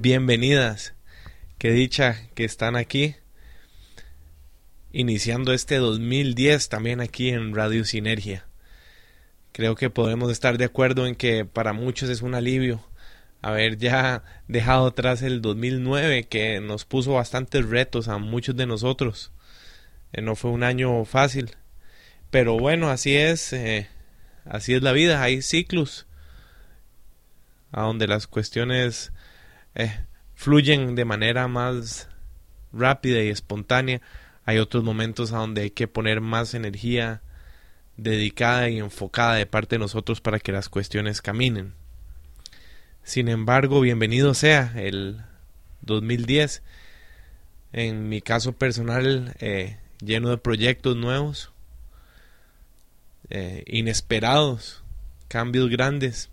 bienvenidas. Qué dicha que están aquí. Iniciando este 2010 también aquí en Radio Sinergia. Creo que podemos estar de acuerdo en que para muchos es un alivio haber ya dejado atrás el 2009 que nos puso bastantes retos a muchos de nosotros. Eh, no fue un año fácil. Pero bueno, así es. Eh, así es la vida. Hay ciclos a donde las cuestiones eh, fluyen de manera más rápida y espontánea. Hay otros momentos a donde hay que poner más energía dedicada y enfocada de parte de nosotros para que las cuestiones caminen. Sin embargo, bienvenido sea el 2010. En mi caso personal, eh, lleno de proyectos nuevos, eh, inesperados, cambios grandes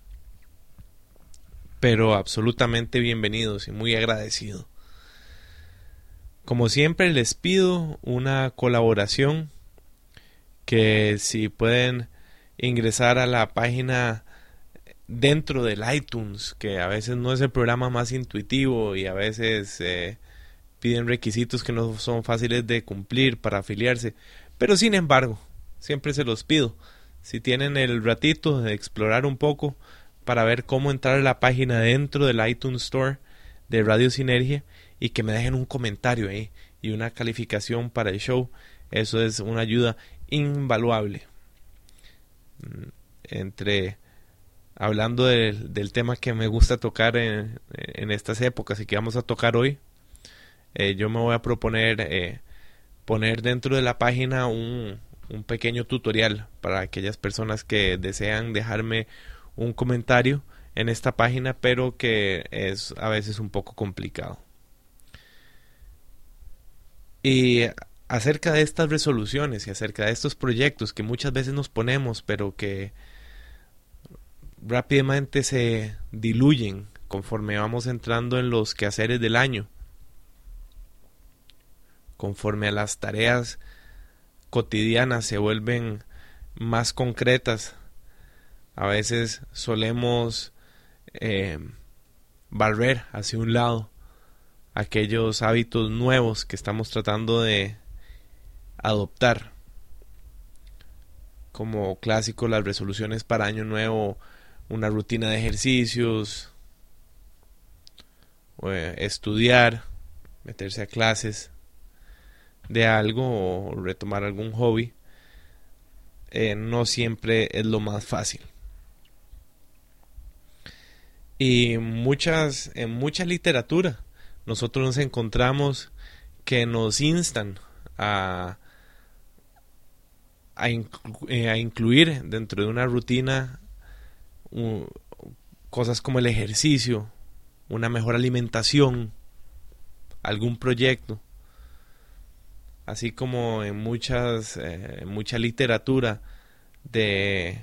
pero absolutamente bienvenidos y muy agradecido. Como siempre les pido una colaboración que si pueden ingresar a la página dentro del iTunes, que a veces no es el programa más intuitivo y a veces eh, piden requisitos que no son fáciles de cumplir para afiliarse, pero sin embargo, siempre se los pido. Si tienen el ratito de explorar un poco, para ver cómo entrar a la página dentro del iTunes Store de Radio Sinergia y que me dejen un comentario ahí y una calificación para el show. Eso es una ayuda invaluable. Mm, entre hablando del tema que me gusta tocar en, estas épocas y que vamos a tocar hoy, eh, yo me voy a proponer eh, poner dentro de la página un, un pequeño tutorial para aquellas personas que desean dejarme un comentario en esta página, pero que es a veces un poco complicado. Y acerca de estas resoluciones y acerca de estos proyectos que muchas veces nos ponemos, pero que rápidamente se diluyen conforme vamos entrando en los quehaceres del año, conforme a las tareas cotidianas se vuelven más concretas a veces solemos eh, barrer hacia un lado aquellos hábitos nuevos que estamos tratando de adoptar. Como clásico las resoluciones para año nuevo, una rutina de ejercicios, eh, estudiar, meterse a clases de algo o retomar algún hobby, eh, no siempre es lo más fácil. Y muchas, en mucha literatura nosotros nos encontramos que nos instan a, a, eh, incluir dentro de una rutina cosas como el ejercicio, una mejor alimentación, algún proyecto, así como en muchas eh, mucha literatura de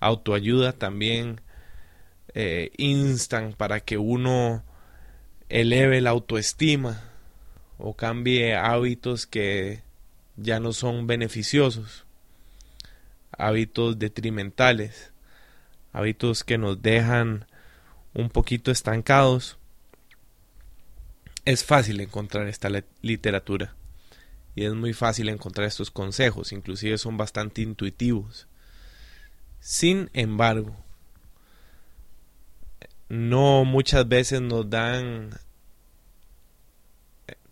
autoayuda también eh, instan para que uno eleve la autoestima o cambie hábitos que ya no son beneficiosos, hábitos detrimentales, hábitos que nos dejan un poquito estancados. Es fácil encontrar esta literatura y es muy fácil encontrar estos consejos, inclusive son bastante intuitivos. Sin embargo, no muchas veces nos dan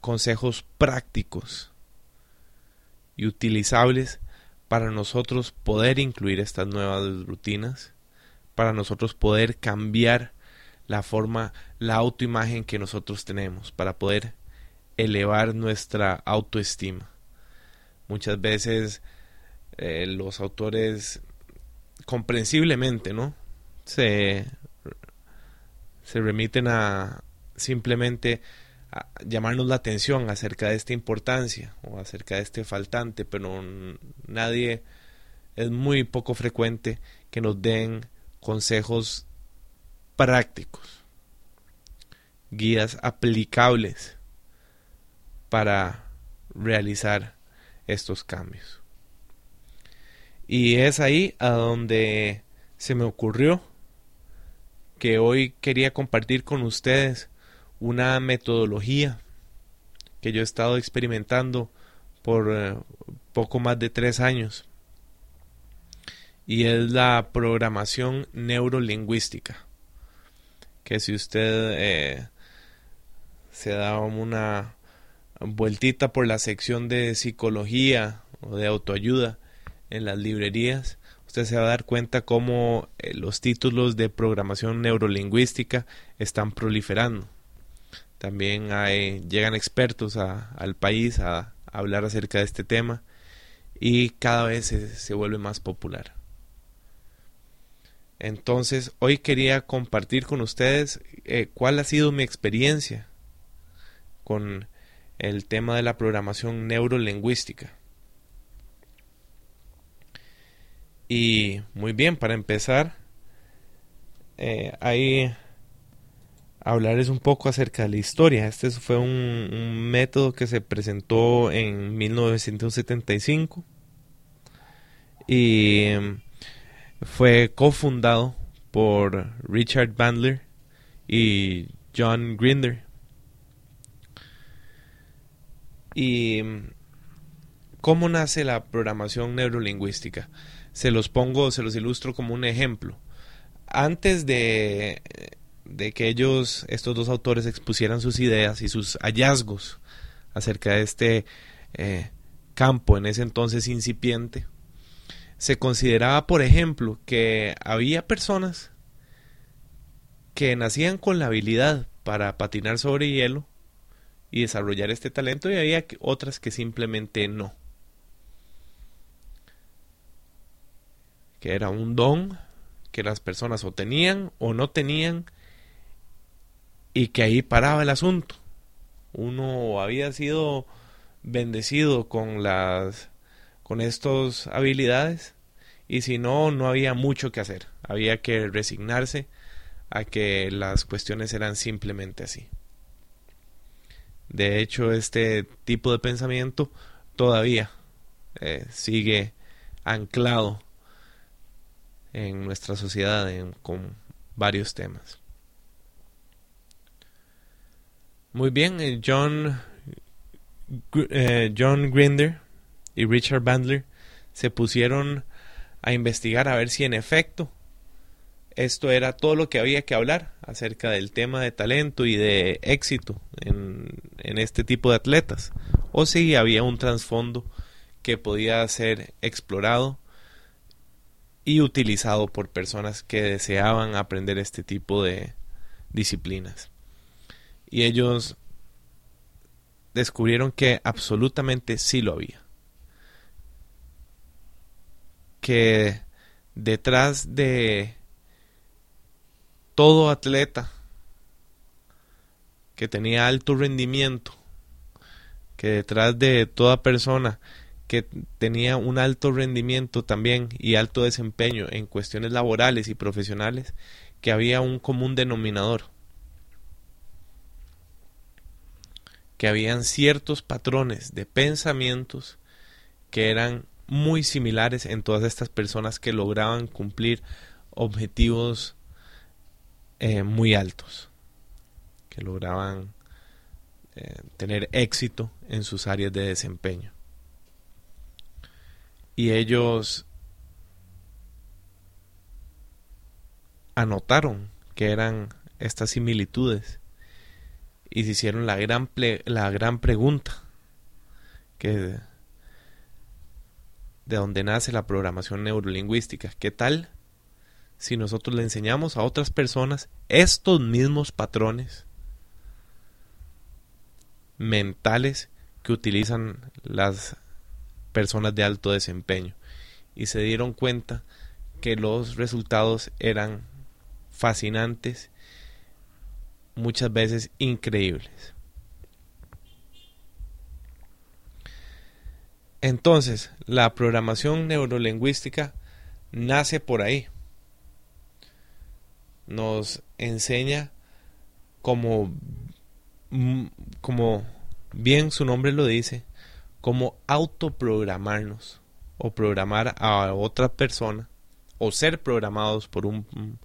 consejos prácticos y utilizables para nosotros poder incluir estas nuevas rutinas, para nosotros poder cambiar la forma, la autoimagen que nosotros tenemos, para poder elevar nuestra autoestima. Muchas veces eh, los autores comprensiblemente, ¿no? Se se remiten a simplemente llamarnos la atención acerca de esta importancia o acerca de este faltante, pero nadie es muy poco frecuente que nos den consejos prácticos, guías aplicables para realizar estos cambios. Y es ahí a donde se me ocurrió que hoy quería compartir con ustedes una metodología que yo he estado experimentando por eh, poco más de tres años. Y es la programación neurolingüística que si usted eh, se da una vueltita por la sección de psicología o de autoayuda en las librerías usted se va a dar cuenta cómo eh, los títulos de programación neurolingüística están proliferando. También hay, llegan expertos al país a, hablar acerca de este tema y cada vez se, vuelve más popular. Entonces, hoy quería compartir con ustedes eh, cuál ha sido mi experiencia con el tema de la programación neurolingüística. Y muy bien, para empezar, eh, ahí hablarles un poco acerca de la historia. Este fue un, método que se presentó en 1975 y em, fue cofundado por Richard Bandler y John Grinder. ¿Y em, cómo nace la programación neurolingüística? se los pongo, se los ilustro como un ejemplo. Antes de, de que ellos, estos dos autores, expusieran sus ideas y sus hallazgos acerca de este eh, campo en ese entonces incipiente, se consideraba, por ejemplo, que había personas que nacían con la habilidad para patinar sobre hielo y desarrollar este talento y había otras que simplemente no. Que era un don que las personas o tenían o no tenían y que ahí paraba el asunto. Uno había sido bendecido con las con estas habilidades y si no no había mucho que hacer. Había que resignarse a que las cuestiones eran simplemente así. De hecho, este tipo de pensamiento todavía eh, sigue anclado en nuestra sociedad con varios temas. Muy bien, eh, John, eh, John Grinder y Richard Bandler se pusieron a investigar a ver si en efecto esto era todo lo que había que hablar acerca del tema de talento y de éxito en, en este tipo de atletas o si había un trasfondo que podía ser explorado y utilizado por personas que deseaban aprender este tipo de disciplinas. Y ellos descubrieron que absolutamente sí lo había. Que detrás de todo atleta que tenía alto rendimiento, que detrás de toda persona que tenía un alto rendimiento también y alto desempeño en cuestiones laborales y profesionales, que había un común denominador, que habían ciertos patrones de pensamientos que eran muy similares en todas estas personas que lograban cumplir objetivos eh, muy altos, que lograban eh, tener éxito en sus áreas de desempeño y ellos anotaron que eran estas similitudes y se hicieron la gran, la gran pregunta que de donde nace la programación neurolingüística. ¿Qué tal si nosotros le enseñamos a otras personas estos mismos patrones mentales que utilizan las personas de alto desempeño y se dieron cuenta que los resultados eran fascinantes, muchas veces increíbles. Entonces, la programación neurolingüística nace por ahí. Nos enseña como, como bien su nombre lo dice, como autoprogramarnos o programar a otra persona o ser programados por un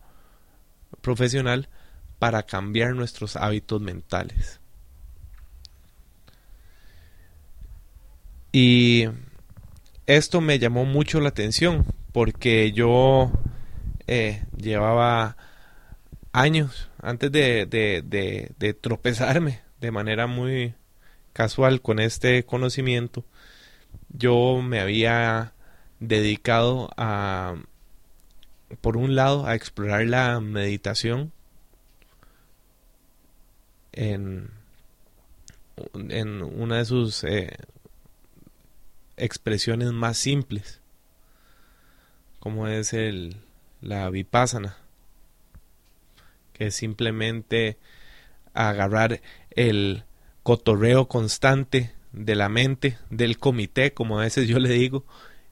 profesional para cambiar nuestros hábitos mentales. Y esto me llamó mucho la atención porque yo eh, llevaba años antes de, de, tropezarme de manera muy casual con este conocimiento, yo me había dedicado a, por un lado, a explorar la meditación en, en una de sus eh, expresiones más simples, como es el, la vipassana, que es simplemente agarrar el cotorreo constante de la mente, del comité, como a veces yo le digo,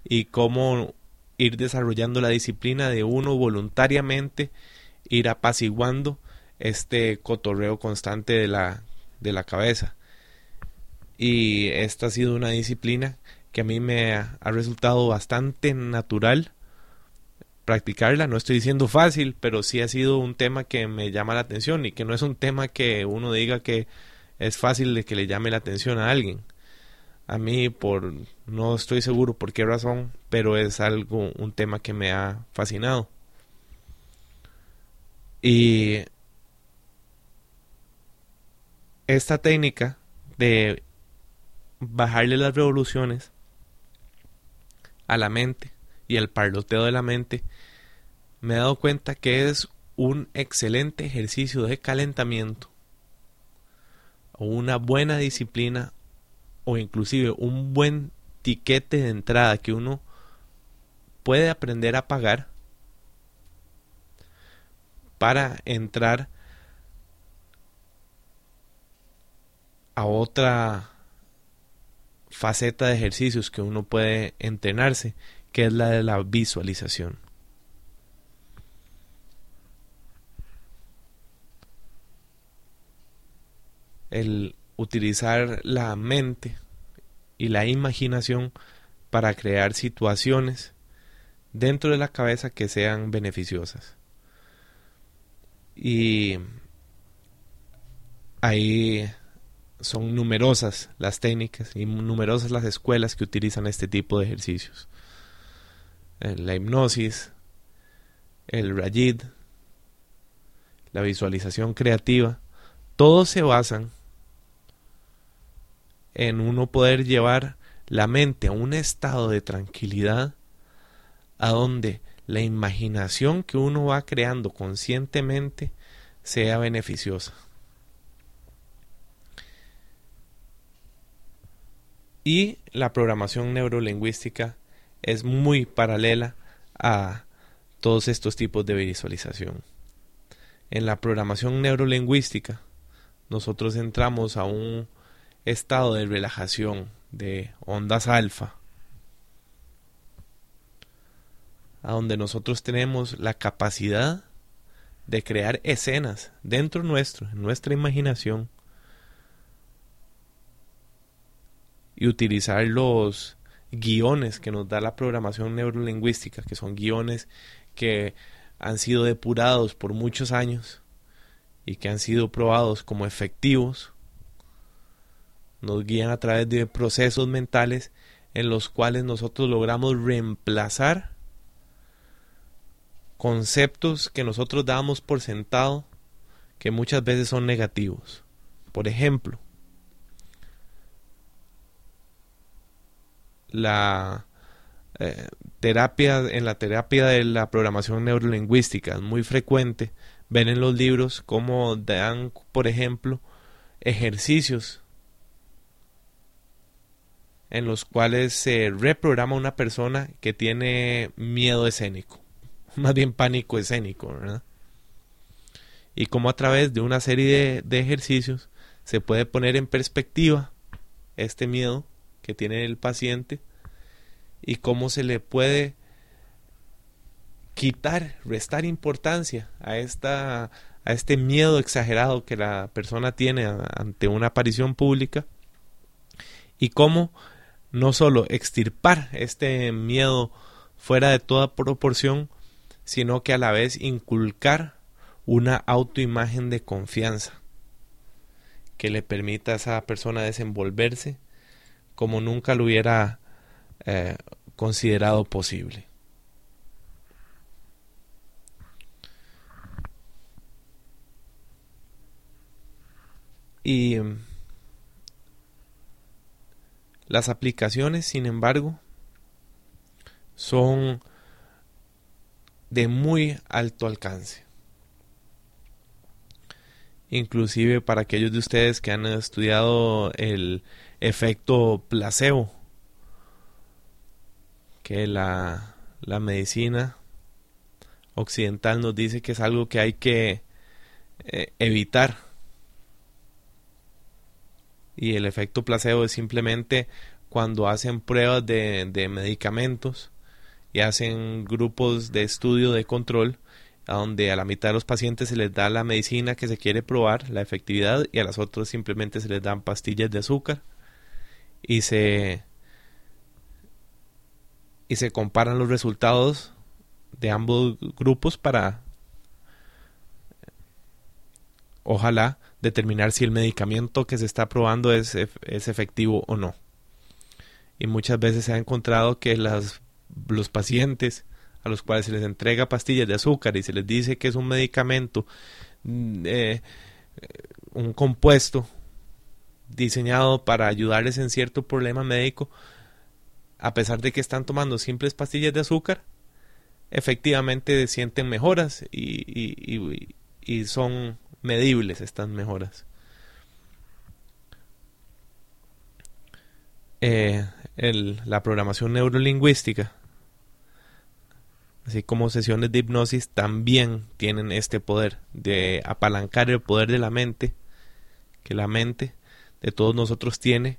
y cómo ir desarrollando la disciplina de uno voluntariamente, ir apaciguando este cotorreo constante de la, de la cabeza. Y esta ha sido una disciplina que a mí me ha, resultado bastante natural practicarla. No estoy diciendo fácil, pero sí ha sido un tema que me llama la atención y que no es un tema que uno diga que es fácil de que le llame la atención a alguien. A mí, por no estoy seguro por qué razón, pero es algo, un tema que me ha fascinado. Y esta técnica de bajarle las revoluciones a la mente y el parloteo de la mente, me he dado cuenta que es un excelente ejercicio de calentamiento una buena disciplina o inclusive un buen tiquete de entrada que uno puede aprender a pagar para entrar a otra faceta de ejercicios que uno puede entrenarse, que es la de la visualización. El utilizar la mente y la imaginación para crear situaciones dentro de la cabeza que sean beneficiosas. Y ahí son numerosas las técnicas y numerosas las escuelas que utilizan este tipo de ejercicios. La hipnosis, el rayid, la visualización creativa, todos se basan en uno poder llevar la mente a un estado de tranquilidad a donde la imaginación que uno va creando conscientemente sea beneficiosa. Y la programación neurolingüística es muy paralela a todos estos tipos de visualización. En la programación neurolingüística, nosotros entramos a un estado de relajación de ondas alfa, a donde nosotros tenemos la capacidad de crear escenas dentro nuestro, en nuestra imaginación, y utilizar los guiones que nos da la programación neurolingüística, que son guiones que han sido depurados por muchos años y que han sido probados como efectivos nos guían a través de procesos mentales en los cuales nosotros logramos reemplazar conceptos que nosotros damos por sentado que muchas veces son negativos. Por ejemplo, la eh, terapia en la terapia de la programación neurolingüística es muy frecuente ven en los libros cómo dan por ejemplo ejercicios en los cuales se reprograma una persona que tiene miedo escénico, más bien pánico escénico, ¿verdad? Y como a través de una serie de, ejercicios se puede poner en perspectiva este miedo que tiene el paciente y cómo se le puede quitar, restar importancia a esta a este miedo exagerado que la persona tiene ante una aparición pública y cómo no solo extirpar este miedo fuera de toda proporción, sino que a la vez inculcar una autoimagen de confianza que le permita a esa persona desenvolverse como nunca lo hubiera eh, considerado posible. Y las aplicaciones, sin embargo, son de muy alto alcance. Inclusive para aquellos de ustedes que han estudiado el efecto placebo, que la, la medicina occidental nos dice que es algo que hay que eh, evitar. Y el efecto placebo es simplemente cuando hacen pruebas de, de medicamentos y hacen grupos de estudio de control donde a la mitad de los pacientes se les da la medicina que se quiere probar, la efectividad, y a las otras simplemente se les dan pastillas de azúcar y se y se comparan los resultados de ambos grupos para ojalá determinar si el medicamento que se está probando es, es efectivo o no. Y muchas veces se ha encontrado que las los pacientes a los cuales se les entrega pastillas de azúcar y se les dice que es un medicamento, mm, eh, un compuesto diseñado para ayudarles en cierto problema médico, a pesar de que están tomando simples pastillas de azúcar, efectivamente sienten mejoras y, y son medibles estas mejoras. Eh, el, la programación neurolingüística así como sesiones de hipnosis, también tienen este poder de apalancar el poder de la mente, que la mente de todos nosotros tiene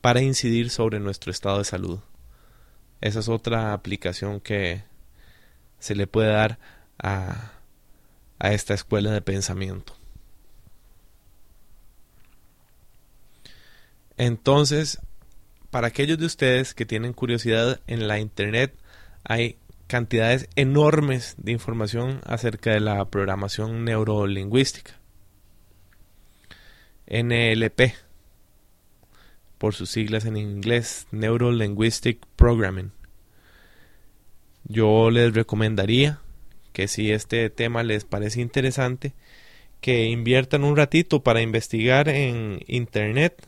para incidir sobre nuestro estado de salud. Esa es otra aplicación que se le puede dar a, a esta escuela de pensamiento. Entonces, para aquellos de ustedes que tienen curiosidad en la internet, hay cantidades enormes de información acerca de la programación neurolingüística. NLP, por sus siglas en inglés, Neuro Linguistic Programming. Yo les recomendaría que si este tema les parece interesante, que inviertan un ratito para investigar en internet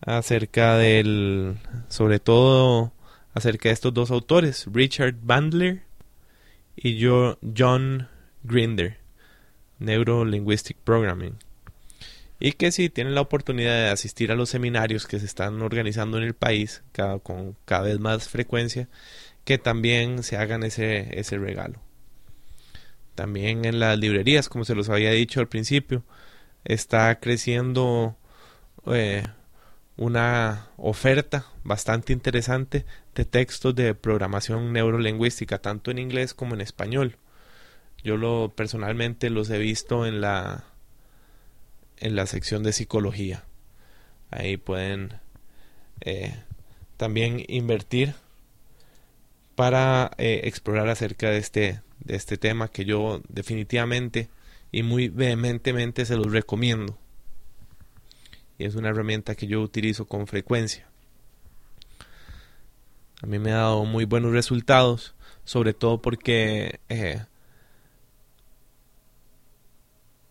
acerca del, sobre todo acerca de estos dos autores, Richard Bandler y John Grinder, Neuro Linguistic Programming. Y que si tienen la oportunidad de asistir a los seminarios que se están organizando en el país con cada vez más frecuencia, que también se hagan ese, ese regalo. También en las librerías, como se los había dicho al principio, está creciendo eh, una oferta bastante interesante de textos de programación neurolingüística, tanto en inglés como en español. Yo lo personalmente los he visto en la en la sección de psicología. Ahí pueden eh, también invertir para eh, explorar acerca de este, de este tema que yo definitivamente y muy vehementemente se los recomiendo y es una herramienta que yo utilizo con frecuencia. A mí me ha dado muy buenos resultados, sobre todo porque eh,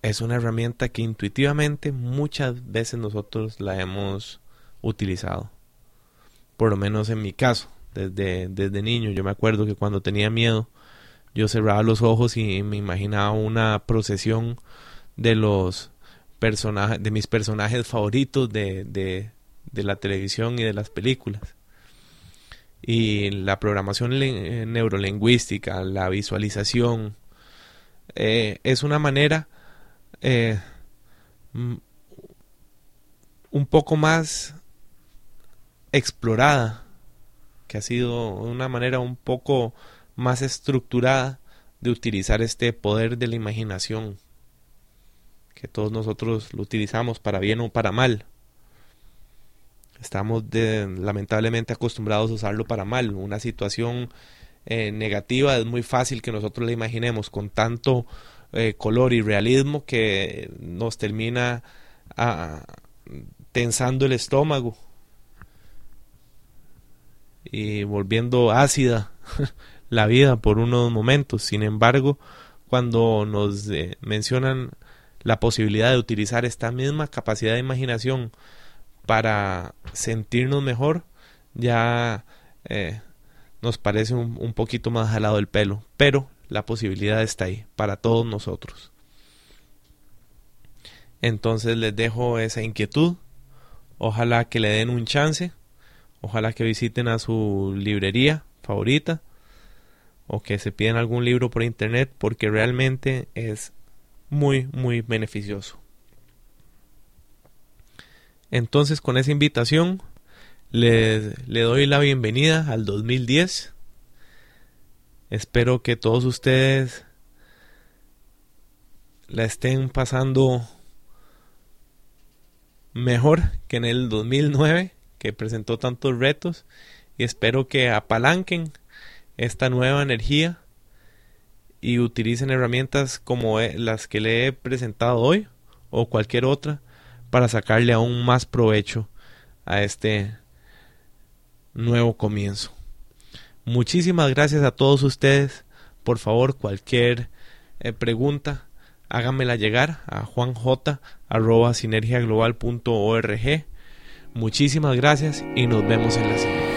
es una herramienta que intuitivamente muchas veces nosotros la hemos utilizado. Por lo menos en mi caso, desde, desde niño, yo me acuerdo que cuando tenía miedo, yo cerraba los ojos y me imaginaba una procesión de los de mis personajes favoritos de, de, de, la televisión y de las películas. Y la programación neurolingüística, la visualización, eh, es una manera eh, un poco más explorada, que ha sido una manera un poco más estructurada de utilizar este poder de la imaginación que todos nosotros lo utilizamos para bien o para mal. Estamos lamentablemente acostumbrados a usarlo para mal. Una situación eh, negativa, es muy fácil que nosotros la imaginemos con tanto eh, color y realismo que nos termina ah, tensando el estómago y volviendo ácida la vida por unos momentos. Sin embargo, cuando nos eh, mencionan la posibilidad de utilizar esta misma capacidad de imaginación para sentirnos mejor, ya eh, nos parece un, un, poquito más jalado el pelo, pero la posibilidad está ahí para todos nosotros. Entonces les dejo esa inquietud, ojalá que le den un chance, ojalá que visiten a su librería favorita o que se pidan algún libro por internet porque realmente es muy muy beneficioso. Entonces con esa invitación le, le doy la bienvenida al 2010. Espero que todos ustedes la estén pasando mejor que en el 2009, que presentó tantos retos, y espero que apalanquen esta nueva energía y utilicen herramientas como e, las que le he presentado hoy o cualquier otra para sacarle aún más provecho a este nuevo comienzo. Muchísimas gracias a todos ustedes. Por favor, cualquier eh, pregunta, háganmela llegar a juanj.sinergiaglobal.org. Muchísimas gracias y nos vemos en la siguiente.